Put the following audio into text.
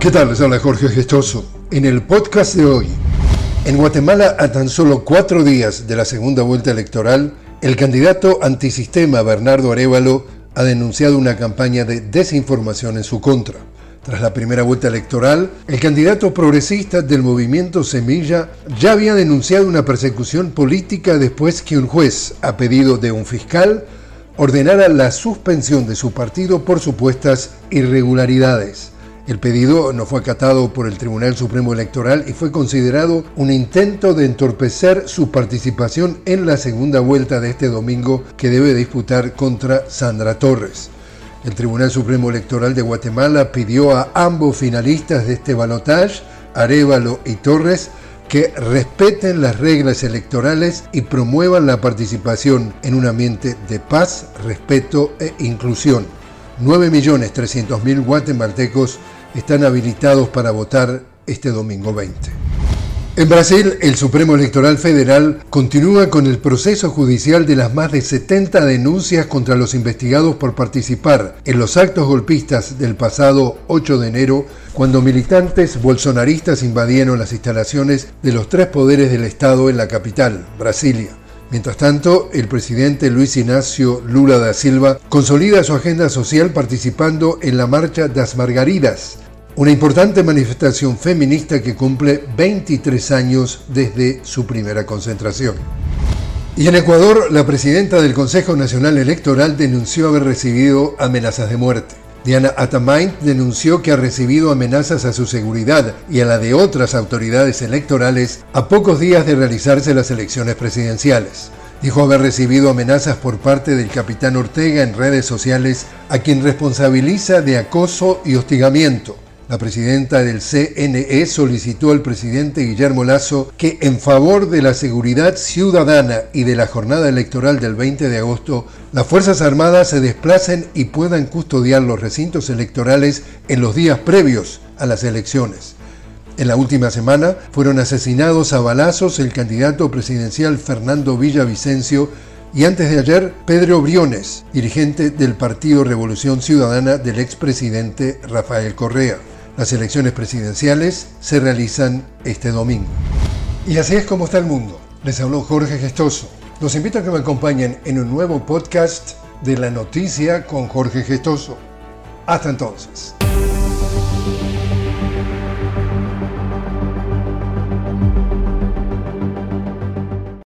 ¿Qué tal? Les habla Jorge Gestoso. En el podcast de hoy, en Guatemala, a tan solo cuatro días de la segunda vuelta electoral, el candidato antisistema Bernardo Arevalo ha denunciado una campaña de desinformación en su contra. Tras la primera vuelta electoral, el candidato progresista del movimiento Semilla ya había denunciado una persecución política después que un juez, a pedido de un fiscal, ordenara la suspensión de su partido por supuestas irregularidades. El pedido no fue acatado por el Tribunal Supremo Electoral y fue considerado un intento de entorpecer su participación en la segunda vuelta de este domingo que debe disputar contra Sandra Torres. El Tribunal Supremo Electoral de Guatemala pidió a ambos finalistas de este balotaje, Arevalo y Torres, que respeten las reglas electorales y promuevan la participación en un ambiente de paz, respeto e inclusión. 9.300.000 guatemaltecos están habilitados para votar este domingo 20. En Brasil, el Supremo Electoral Federal continúa con el proceso judicial de las más de 70 denuncias contra los investigados por participar en los actos golpistas del pasado 8 de enero, cuando militantes bolsonaristas invadieron las instalaciones de los tres poderes del Estado en la capital, Brasilia. Mientras tanto, el presidente Luis Ignacio Lula da Silva consolida su agenda social participando en la Marcha das Margaridas, una importante manifestación feminista que cumple 23 años desde su primera concentración. Y en Ecuador, la presidenta del Consejo Nacional Electoral denunció haber recibido amenazas de muerte. Diana Atamain denunció que ha recibido amenazas a su seguridad y a la de otras autoridades electorales a pocos días de realizarse las elecciones presidenciales. Dijo haber recibido amenazas por parte del capitán Ortega en redes sociales, a quien responsabiliza de acoso y hostigamiento. La presidenta del CNE solicitó al presidente Guillermo Lazo que en favor de la seguridad ciudadana y de la jornada electoral del 20 de agosto, las Fuerzas Armadas se desplacen y puedan custodiar los recintos electorales en los días previos a las elecciones. En la última semana fueron asesinados a balazos el candidato presidencial Fernando Villavicencio y antes de ayer Pedro Briones, dirigente del Partido Revolución Ciudadana del expresidente Rafael Correa. Las elecciones presidenciales se realizan este domingo. Y así es como está el mundo. Les habló Jorge Gestoso. Los invito a que me acompañen en un nuevo podcast de la noticia con Jorge Gestoso. Hasta entonces.